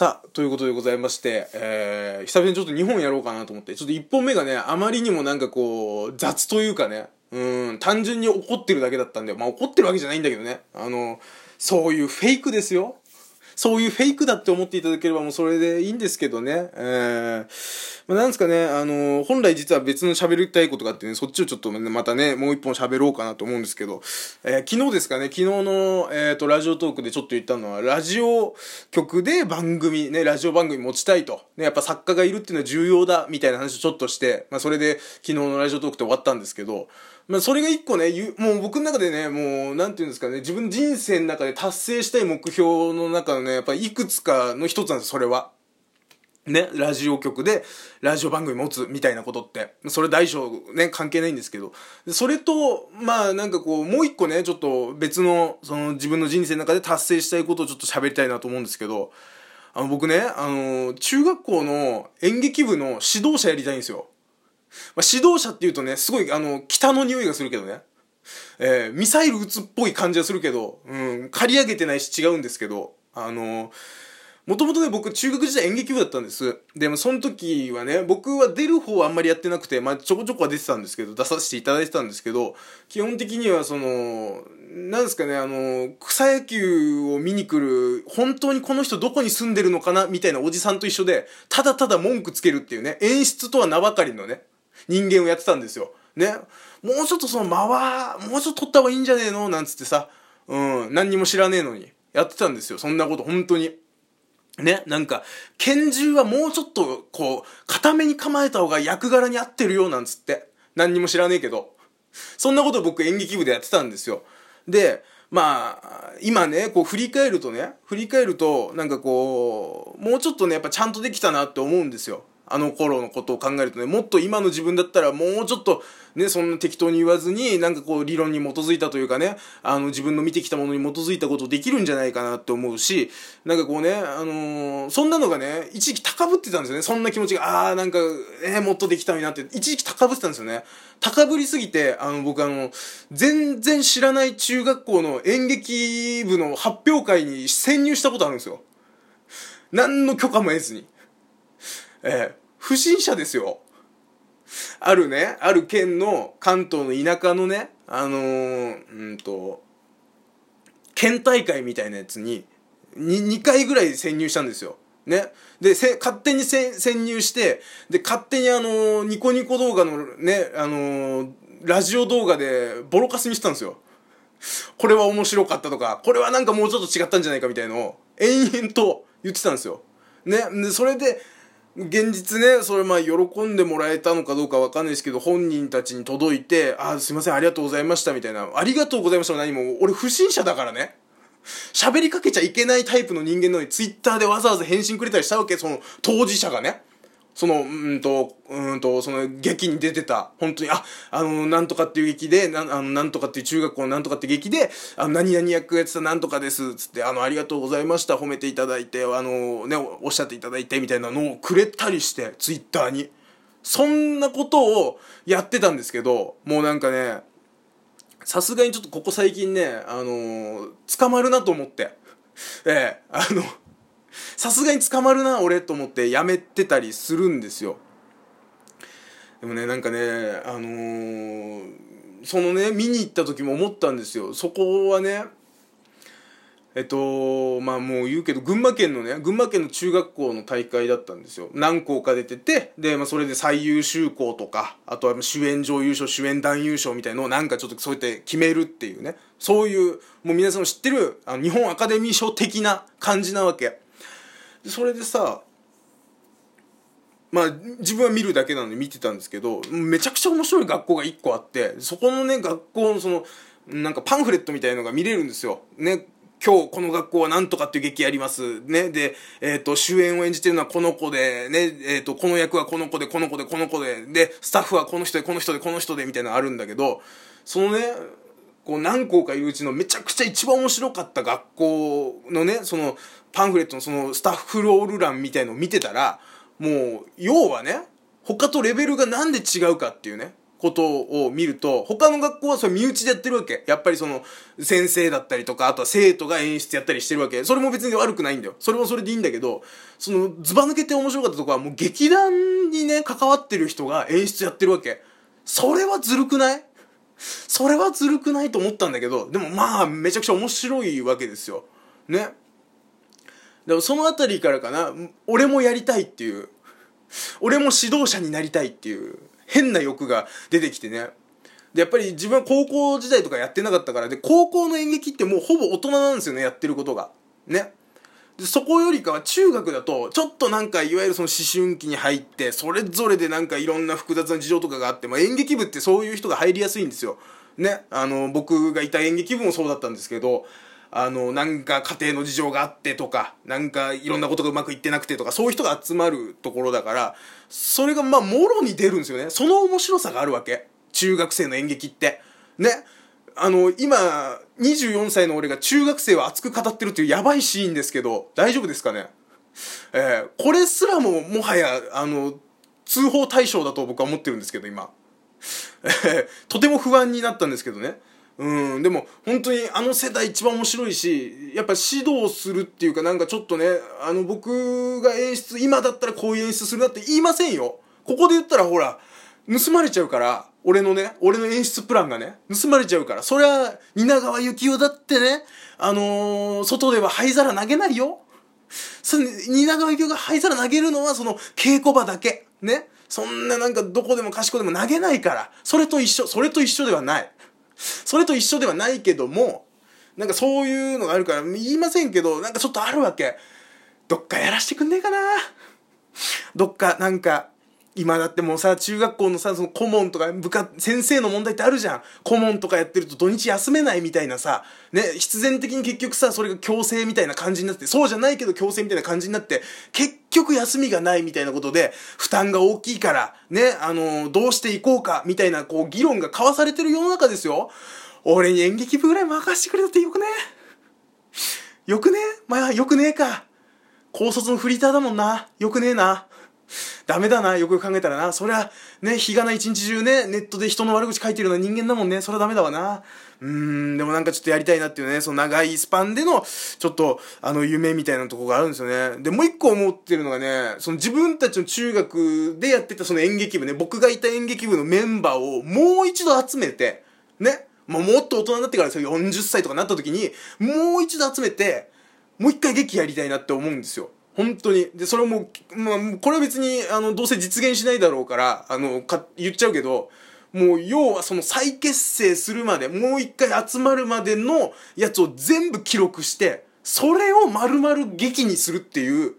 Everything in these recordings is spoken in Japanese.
さあ、ということでございまして、えー、久々にちょっと2本やろうかなと思って、ちょっと1本目がね、あまりにもなんかこう、雑というかね、うん、単純に怒ってるだけだったんで、まあ怒ってるわけじゃないんだけどね、あの、そういうフェイクですよ。そういうフェイクだって思っていただければもうそれでいいんですけどね。えー、まあ、なんですかね、あの、本来実は別の喋りたいことがあってね、そっちをちょっとまたね、もう一本喋ろうかなと思うんですけど、えー昨日ですかね、昨日の、えっ、と、ラジオトークでちょっと言ったのは、ラジオ局で番組、ね、ラジオ番組持ちたいと。ね、やっぱ作家がいるっていうのは重要だ、みたいな話をちょっとして、まあ、それで昨日のラジオトークって終わったんですけど、まあ、それが一個ね、もう僕の中でね、もう、なんていうんですかね、自分人生の中で達成したい目標の中のね、やっぱりいくつかの一つなんです、それは。ね、ラジオ局でラジオ番組持つみたいなことって、それ大小ね、関係ないんですけど、それと、まあなんかこう、もう一個ね、ちょっと別の、その自分の人生の中で達成したいことをちょっと喋りたいなと思うんですけど、あの僕ね、あの、中学校の演劇部の指導者やりたいんですよ。まあ、指導者っていうとね、すごい、あの、北の匂いがするけどね。えーミサイル撃つっぽい感じはするけど、うん、刈り上げてないし違うんですけど、あのもともとね、僕、中学時代演劇部だったんです。でも、その時はね、僕は出る方はあんまりやってなくて、まあ、ちょこちょこは出てたんですけど、出させていただいてたんですけど、基本的には、その、なんですかね、あの、草野球を見に来る、本当にこの人どこに住んでるのかな、みたいなおじさんと一緒で、ただただ文句つけるっていうね、演出とは名ばかりのね、人間をやってたんですよ。ね。もうちょっとその間は、もうちょっと取った方がいいんじゃねえの？なんつってさ、うん、何にも知らねえのに、やってたんですよ。そんなこと、本当に。ね、なんか、拳銃はもうちょっと、こう、固めに構えた方が役柄に合ってるよ、なんつって。何にも知らねえけど。そんなこと僕演劇部でやってたんですよ。で、まあ、今ね、こう振り返るとね、振り返ると、なんかこう、もうちょっとね、やっぱちゃんとできたなって思うんですよ。あの頃のことを考えるとね、もっと今の自分だったらもうちょっとね、そんな適当に言わずに、なんかこう理論に基づいたというかね、あの自分の見てきたものに基づいたことできるんじゃないかなって思うし、なんかこうね、あのーそんなのがね、一時期高ぶってたんですよね。そんな気持ちが、あーなんか、えーもっとできたのになって、一時期高ぶってたんですよね。高ぶりすぎて、あの僕あの、全然知らない中学校の演劇部の発表会に潜入したことあるんですよ。何の許可も得ずに。えー不審者ですよ。あるね、ある県の関東の田舎のね、あのー、うんと、県大会みたいなやつに、に2回ぐらい潜入したんですよ。ね。で、せ勝手にせ潜入して、で、勝手にあのーニコニコ動画のね、あのーラジオ動画でボロカスにしてたんですよ。これは面白かったとか、これはなんかもうちょっと違ったんじゃないかみたいのを延々と言ってたんですよ。ね。で、それで、現実ね、それまあ喜んでもらえたのかどうかわかんないですけど、本人たちに届いて、あ、すいません、ありがとうございましたみたいな、ありがとうございましたも何も、俺不審者だからね。喋りかけちゃいけないタイプの人間なのに、ツイッターでわざわざ返信くれたりしたわけ、その当事者がね。その、うんと、うんと、その劇に出てた、本当に、あ、あの、なんとかっていう劇で、なあの、なんとかっていう中学校のなんとかって劇で、あの、何々役やってたなんとかです、つって、あの、ありがとうございました、褒めていただいて、あの、ね、おっしゃっていただいて、みたいなのをくれたりして、ツイッターに。そんなことをやってたんですけど、もうなんかね、さすがにちょっとここ最近ね、あのー捕まるなと思って。ええあの、さすがに捕まるな、俺と思ってやめてたりするんですよ。でもね、なんかね、あのーそのね、見に行った時も思ったんですよ。そこはね、えっと、まあもう言うけど、群馬県のね、群馬県の中学校の大会だったんですよ。何校か出てて、で、まあそれで最優秀校とか、あとは主演女優賞、主演男優賞みたいのをなんかちょっとそうやって決めるっていうね。そういう、もう皆さんも知ってる、あの日本アカデミー賞的な感じなわけ。でそれでさ、まあ自分は見るだけなので見てたんですけどめちゃくちゃ面白い学校が1個あってそこのね学校のそのなんかパンフレットみたいのが見れるんですよ。ね今日この学校はなんとかっていう劇やります。ね。で、えっ、と、主演を演じてるのはこの子で、ね、えっ、と、この役はこの子で、この子で、この子で、で、スタッフはこの人で、この人で、この人で、みたいなのあるんだけど、そのね、こう何校かいるうちのめちゃくちゃ一番面白かった学校のね、そのパンフレットのそのスタッフロール欄みたいのを見てたら、もう、要はね、他とレベルがなんで違うかっていうね、ことを見ると、他の学校はそれ身内でやってるわけ。やっぱりその、先生だったりとか、あとは生徒が演出やったりしてるわけ。それも別に悪くないんだよ。それもそれでいいんだけど、その、ズバ抜けて面白かったとこは、もう劇団にね、関わってる人が演出やってるわけ。それはずるくない？それはずるくないと思ったんだけど、でもまあ、めちゃくちゃ面白いわけですよ。ね。でもそのあたりからかな、俺もやりたいっていう、俺も指導者になりたいっていう、変な欲が出てきてね。で、やっぱり自分は高校時代とかやってなかったから、で、高校の演劇ってもうほぼ大人なんですよね、やってることが。ね。でそこよりかは中学だと、ちょっとなんかいわゆるその思春期に入って、それぞれでなんかいろんな複雑な事情とかがあって、まあ演劇部ってそういう人が入りやすいんですよ。ね。あの、僕がいた演劇部もそうだったんですけど、あの、なんか家庭の事情があってとか、なんかいろんなことがうまくいってなくてとか、そういう人が集まるところだから、それがまあ、もろに出るんですよね。その面白さがあるわけ。中学生の演劇って。ね。あの、今、24歳の俺が中学生を熱く語ってるっていうやばいシーンですけど、大丈夫ですかね？えー、これすらももはや、あの、通報対象だと僕は思ってるんですけど、今。え、とても不安になったんですけどね。うん、でも本当にあの世代一番面白いし、やっぱ指導するっていうかなんかちょっとね、あの僕が演出、今だったらこういう演出するなって言いませんよ。ここで言ったらほら、盗まれちゃうから、俺のね、俺の演出プランがね、盗まれちゃうから、そりゃ、蜷川幸雄だってね、あのー、外では灰皿投げないよ。蜷川幸雄が灰皿投げるのはその稽古場だけ。ね。そんななんかどこでも賢でも投げないから。それと一緒、それと一緒ではない。それと一緒ではないけども、なんかそういうのがあるから言いませんけど、なんかちょっとあるわけ。どっかやらしてくんねえかなどっかなんか、今だってもうさ、中学校のさ、その顧問とか部下、先生の問題ってあるじゃん。顧問とかやってると土日休めないみたいなさ、ね、必然的に結局さ、それが強制みたいな感じになって、そうじゃないけど強制みたいな感じになって、結局休みがないみたいなことで、負担が大きいから、ね、あの、どうしていこうか、みたいな、こう、議論が交わされてる世の中ですよ。俺に演劇部ぐらい任せてくれたってよくね？よくね？まあ、よくねえか。高卒のフリーターだもんな。よくねえな。ダメだな、よくよく考えたらな。そりゃ、ね、日がな一日中ね、ネットで人の悪口書いてるような人間だもんね。それはダメだわな。うーん、でもなんかちょっとやりたいなっていうね、その長いスパンでの、ちょっと、あの、夢みたいなとこがあるんですよね。で、もう一個思ってるのがね、その自分たちの中学でやってたその演劇部ね、僕がいた演劇部のメンバーをもう一度集めて、ね、まあ、もっと大人になってからですよ、40歳とかなった時に、もう一度集めて、もう一回劇やりたいなって思うんですよ。本当に。で、それも、まあ、これは別に、あの、どうせ実現しないだろうから、あの、か、言っちゃうけど、もう、要はその再結成するまで、もう一回集まるまでのやつを全部記録して、それを丸々劇にするっていう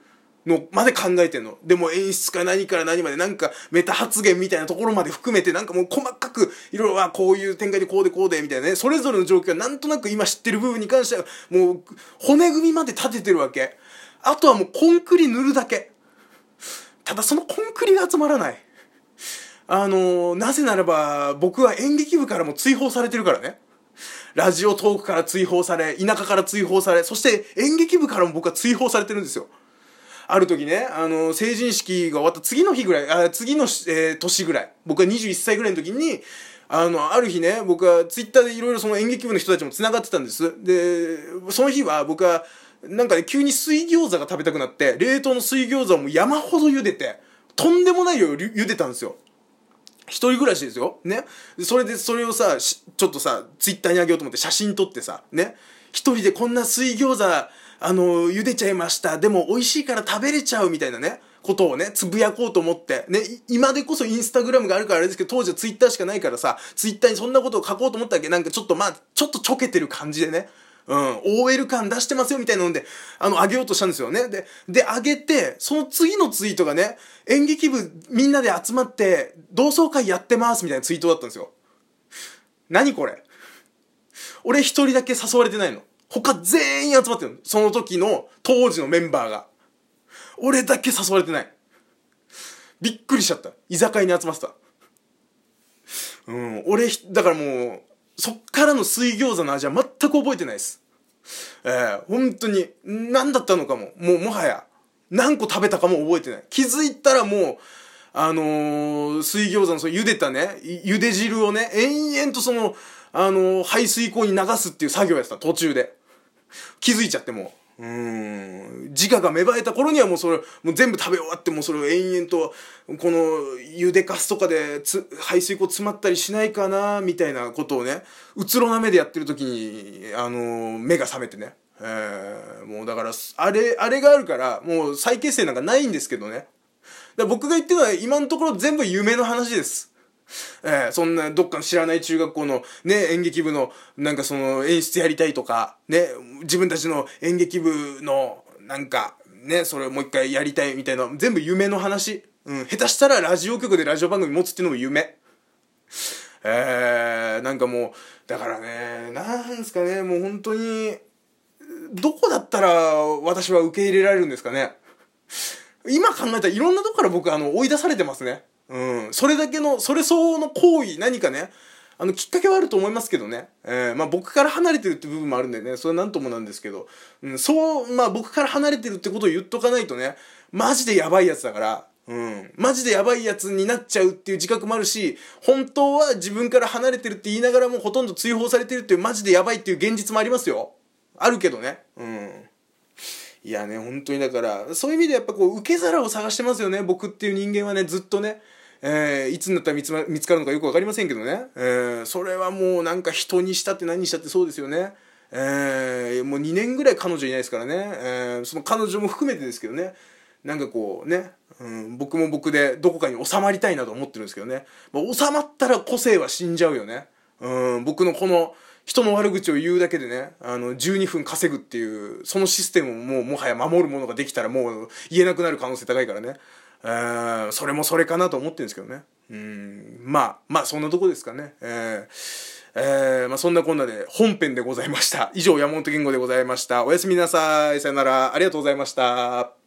のまで考えてんの。でも演出か何から何までなんかメタ発言みたいなところまで含めてなんかもう細かくいろいろはこういう展開でこうでこうでみたいなね、それぞれの状況はなんとなく今知ってる部分に関してはもう骨組みまで立ててるわけ。あとはもうコンクリ塗るだけ。ただそのコンクリが集まらない。あの、なぜならば、僕は演劇部からも追放されてるからね。ラジオトークから追放され、田舎から追放され、そして演劇部からも僕は追放されてるんですよ。ある時ね、あの、成人式が終わった次の日ぐらい、あ次の、えー、年ぐらい、僕が21歳ぐらいの時に、あの、ある日ね、僕はツイッターでいろいろその演劇部の人たちも繋がってたんです。で、その日は僕は、なんかね、急に水餃子が食べたくなって、冷凍の水餃子をもう山ほど茹でて、とんでもない量茹でたんですよ。一人暮らしですよ。ね。それで、それをさ、ちょっとさ、ツイッターにあげようと思って写真撮ってさ、ね。一人でこんな水餃子、あの、茹でちゃいました。でも美味しいから食べれちゃうみたいなね。ことをね、つぶやこうと思って、ね、今でこそインスタグラムがあるからあれですけど、当時はツイッターしかないからさ、ツイッターにそんなことを書こうと思ったわけなんかちょっとまあ、ちょっとちょけてる感じでね、うん、OL 感出してますよみたいなので、あの、あげようとしたんですよね。で、で、あげて、その次のツイートがね、演劇部みんなで集まって、同窓会やってますみたいなツイートだったんですよ。何これ？俺一人だけ誘われてないの。他全員集まってるの。その時の当時のメンバーが。俺だけ誘われてない。びっくりしちゃった。居酒屋に集まってた。うん、俺、だからもう、そっからの水餃子の味は全く覚えてないです。えー、本当に、何だったのかも、もうもはや、何個食べたかも覚えてない。気づいたらもう、あのー、水餃子のその茹でたね、茹で汁をね、延々とその、あのー、排水溝に流すっていう作業やってた、途中で。気づいちゃってもう。うん。自我が芽生えた頃にはもうそれ、もう全部食べ終わってもうそれを延々と、この、茹でかすとかでつ、排水溝詰まったりしないかな、みたいなことをね、うつろな目でやってる時に、あの、目が覚めてね。えー、もうだから、あれ、あれがあるから、もう再結成なんかないんですけどね。だ僕が言ってるのは今のところ全部夢の話です。えー、そんなどっかの知らない中学校のね、演劇部のなんかその演出やりたいとか、ね、自分たちの演劇部のなんかね、それをもう一回やりたいみたいな全部夢の話。うん、下手したらラジオ局でラジオ番組持つっていうのも夢。えー、なんかもう、だからね、なんですかね、もう本当に、どこだったら私は受け入れられるんですかね。今考えたらいろんなとこから僕あの追い出されてますね。うん。それだけの、それ相応の行為、何かね、あの、きっかけはあると思いますけどね。えー、まあ僕から離れてるって部分もあるんでね、それはなんともなんですけど、うん、そう、まあ僕から離れてるってことを言っとかないとね、マジでやばいやつだから、うん。マジでやばいやつになっちゃうっていう自覚もあるし、本当は自分から離れてるって言いながらもほとんど追放されてるっていうマジでやばいっていう現実もありますよ。あるけどね。うん。いやね、本当にだから、そういう意味でやっぱこう、受け皿を探してますよね、僕っていう人間はね、ずっとね。えー、いつになったら見つ,、見つかるのかよく分かりませんけどね、えー、それはもうなんか人にしたって何にしたってそうですよね。えー、もう2年ぐらい彼女いないですからね、えー、その彼女も含めてですけどね、なんかこうね、うん、僕も僕でどこかに収まりたいなと思ってるんですけどね、まあ、収まったら個性は死んじゃうよね。うん、僕のこの、人の悪口を言うだけでね、あの、12分稼ぐっていう、そのシステムをもうもはや守るものができたらもう言えなくなる可能性高いからね。えー、それもそれかなと思ってるんですけどね。うん、まあ、まあそんなとこですかね。えーえー、まあそんなこんなで本編でございました。以上、山本健吾でございました。おやすみなさい。さよなら。ありがとうございました。